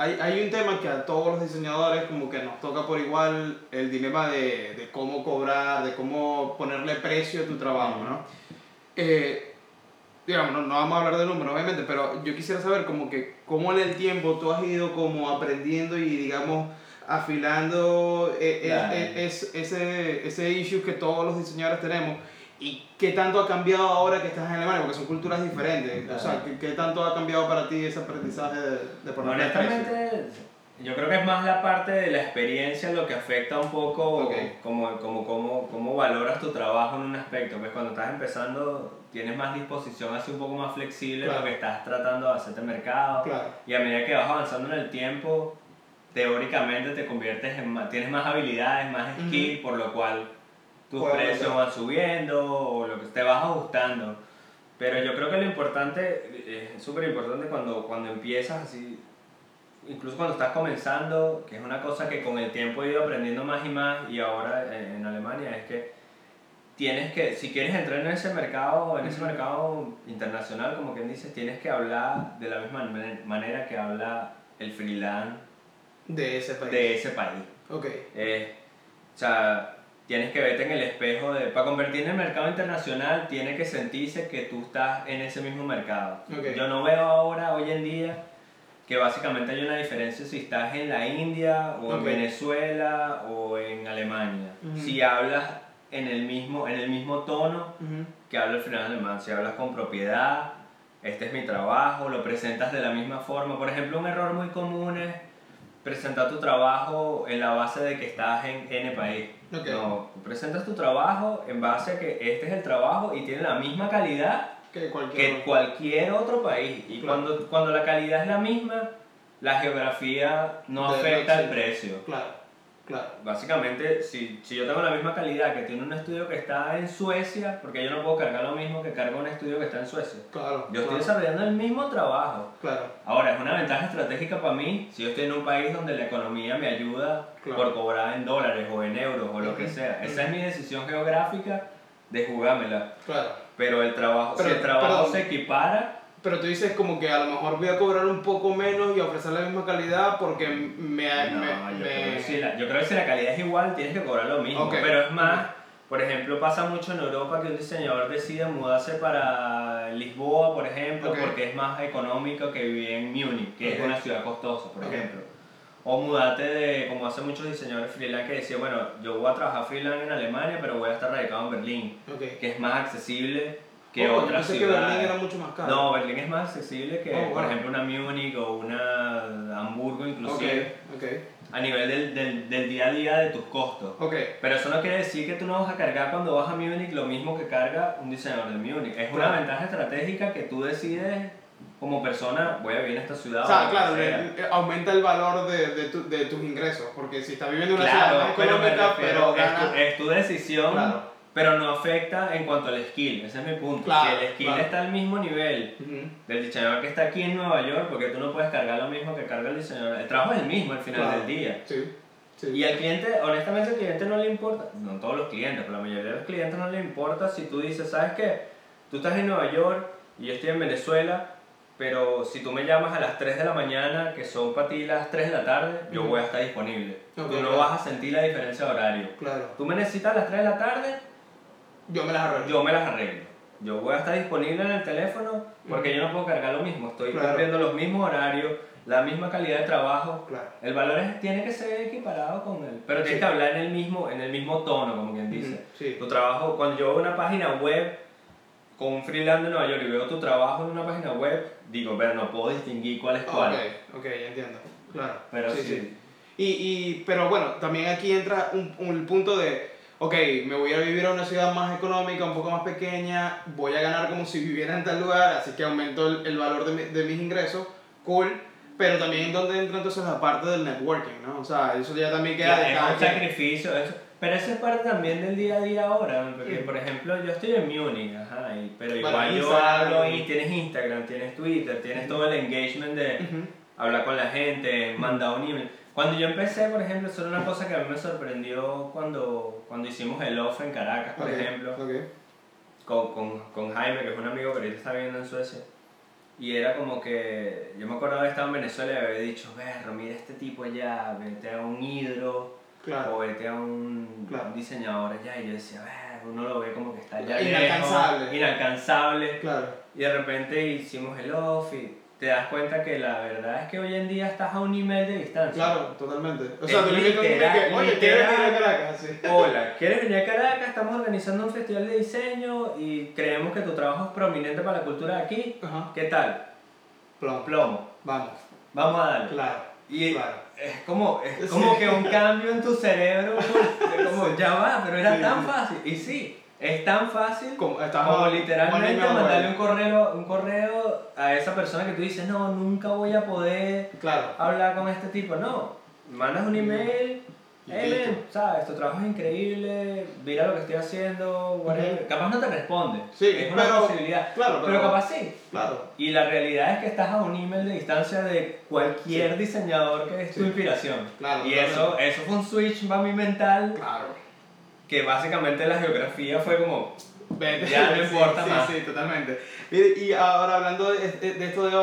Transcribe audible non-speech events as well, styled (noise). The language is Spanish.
hay, hay un tema que a todos los diseñadores como que nos toca por igual el dilema de, de cómo cobrar, de cómo ponerle precio a tu trabajo, ¿no? Eh, digamos, no, no vamos a hablar de números, obviamente, pero yo quisiera saber como que cómo en el tiempo tú has ido como aprendiendo y, digamos, afilando eh, eh, Claro. eh, es- ese, ese issue que todos los diseñadores tenemos y qué tanto ha cambiado ahora que estás en Alemania, porque son culturas diferentes. O sea, Claro. ¿qué, qué tanto ha cambiado para ti ese aprendizaje de, de precio? Honestamente, yo creo que es más la parte de la experiencia lo que afecta un poco Ok. como, como, como, cómo valoras tu trabajo en un aspecto. Pues cuando estás empezando tienes más disposición a ser un poco más flexible Claro. porque estás tratando de hacerte mercado. Claro. Y a medida que vas avanzando en el tiempo, teóricamente te conviertes en más, tienes más habilidades, más skill, por lo cual tus precios van subiendo o lo que te vas ajustando. Pero yo creo que lo importante, eh, es súper importante cuando, cuando empiezas así, incluso cuando estás comenzando, que es una cosa que con el tiempo he ido aprendiendo más y más y ahora en, en Alemania, es que tienes que, si quieres entrar en ese mercado, en ese mercado internacional, como quien dice, tienes que hablar de la misma man- manera que habla el freelance De ese país. de ese país. Ok. Eh, o sea, tienes que verte en el espejo de... Para convertir en el mercado internacional, tiene que sentirse que tú estás en ese mismo mercado. Ok. Yo no veo ahora, hoy en día, que básicamente hay una diferencia si estás en la India o en Ok. Venezuela o en Alemania. Ujú. Si hablas en el mismo, en el mismo tono Ujú. que habla el final alemán, si hablas con propiedad, este es mi trabajo, lo presentas de la misma forma. Por ejemplo, un error muy común es presentar tu trabajo en la base de que estás en N país. No, tú presentas tu trabajo en base a que este es el trabajo y tiene la misma calidad Que cualquier. que cualquier otro país. Y Claro. cuando, cuando la calidad es la misma, la geografía no De- afecta el precio. Claro, claro. Básicamente, si, si yo tengo la misma calidad que tiene un estudio que está en Suecia, porque yo no puedo cargar lo mismo que carga un estudio que está en Suecia. Claro. Yo estoy desarrollando el mismo trabajo. Claro. Ahora, es una ventaja estratégica para mí si yo estoy en un país donde la economía me ayuda Claro. por cobrar en dólares o en euros o lo que sea. Esa es mi decisión geográfica de jugármela. Claro. Pero el trabajo, Pero- si el trabajo se equipara, Pero tú dices como que a lo mejor voy a cobrar un poco menos y ofrecer la misma calidad porque me... no, me, yo, me- creo que si la, yo creo que si la calidad es igual, tienes que cobrar lo mismo. Ok. Pero es más, por ejemplo, pasa mucho en Europa que un diseñador decide mudarse para Lisboa, por ejemplo, Ok. porque es más económico que vivir en Múnich, que es una ciudad costosa, por ejemplo. O mudarte de, como hacen muchos diseñadores freelance que decían, bueno, yo voy a trabajar freelance en Alemania, pero voy a estar radicado en Berlín, que es más accesible que Oh, yo otras pensé que Berlín era mucho más caro. No, Berlín es más accesible que, Oh, por wow. ejemplo, una Múnich o una Hamburgo, inclusive Ok, ok. a nivel del, del, del día a día de tus costos. Ok. Pero eso no quiere decir que tú no vas a cargar cuando vas a Múnich lo mismo que carga un diseñador de Múnich. Es una Claro. ventaja estratégica que tú decides como persona, voy a vivir en esta ciudad. O o sea, que claro, le- aumenta el valor de, de, tu- de tus ingresos, porque si estás viviendo en una Claro, ciudad más pero económica, pero, refiero, es, ganas... tu, es tu decisión, Claro. Pero no afecta en cuanto al skill. Ese es mi punto. Claro, si el skill claro. está al mismo nivel Ujú. del diseñador que está aquí en Nueva York, porque tú no puedes cargar lo mismo que carga el diseñador. El trabajo es el mismo al final Claro. del día. Sí, sí. Y al cliente, honestamente, al cliente no le importa, no todos los clientes, pero la mayoría de los clientes no le importa si tú dices, ¿sabes qué? Tú estás en Nueva York y yo estoy en Venezuela, pero si tú me llamas a las 3 de la mañana, que son para ti las 3 de la tarde, yo Ujú. voy a estar disponible. Ok, tú no claro. vas a sentir la diferencia de horario. Claro. Tú me necesitas a las 3 de la tarde, Yo me las arreglo. yo me las arreglo. Yo voy a estar disponible en el teléfono porque yo no puedo cargar lo mismo. Estoy Claro. cumpliendo los mismos horarios, la misma calidad de trabajo. Claro. El valor es- tiene que ser equiparado con él, pero tienes que hablar en el mismo, en el mismo tono, como quien dice. Sí. Tu trabajo, cuando yo veo una página web con un freelance de Nueva York y veo tu trabajo en una página web, digo, ver, no puedo distinguir cuál es cuál. Ok, ok, entiendo. Claro. Pero sí. Y, y, pero bueno, también aquí entra un, punto de, ok, me voy a vivir a una ciudad más económica, un poco más pequeña, voy a ganar como si (laughs) viviera en tal lugar, así que aumento el, el valor de, mi- de mis ingresos, cool, pero también donde entra entonces la parte del networking, ¿no? O sea, eso ya también queda de es cada un quien. sacrificio, eso- pero eso es parte también del día a día ahora, porque Mm. por ejemplo yo estoy en Múnich, ajá, y- pero Bueno, igual yo Instagram. hablo y tienes Instagram, tienes Twitter, tienes todo el engagement de Ujú. Hablar con la gente, mandar un email. Cuando yo empecé, por ejemplo, eso era una cosa que a mí me sorprendió cuando, cuando hicimos el off en Caracas, por Ok, ejemplo, ok. con, con, con Jaime, que es un amigo que ahorita está viviendo en Suecia. Y era como que, yo me acuerdo de estado en Venezuela y había dicho, berro, mira este tipo allá, vete a un hidro, Claro. o vete a un, Claro. un diseñador allá. Y yo decía, ver, uno lo ve como que está allá Inalcanzable. lejos, inalcanzable. Claro. Y de repente hicimos el off y te das cuenta que la verdad es que hoy en día estás a un email de distancia. Claro, totalmente. O sea, tú le literal, que, oye, ¿quieres venir a Caracas? Sí. Hola, ¿quieres venir a Caracas? Estamos organizando un festival de diseño y creemos que tu trabajo es prominente para la cultura de aquí. Ajá. ¿Qué tal? Plomo. Plomo. Vamos. Vamos a darle. Claro. Y Claro. es como, es Sí. como que un cambio en tu cerebro, de como (laughs) ya va, pero era Sí, tan fácil. Y sí, es tan fácil Como, literalmente email mandarle un correo, un correo a esa persona que tú dices, no, nunca voy a poder Claro. hablar con este tipo. No, mandas un email, Y hey, sabes, tu trabajo es increíble, mira lo que estoy haciendo, whatever. Capaz no te responde, Sí, es una pero- posibilidad, claro, pero pero- capaz sí. Claro. Y la realidad es que estás a un email de distancia de cualquier diseñador que es tu inspiración. Claro, y eso, eso fue un switch para mi mental Claro. Que básicamente la geografía fue como, Vete. Ya no (laughs) importa sí, más. Sí, totalmente. Y ahora hablando de, de- de esto de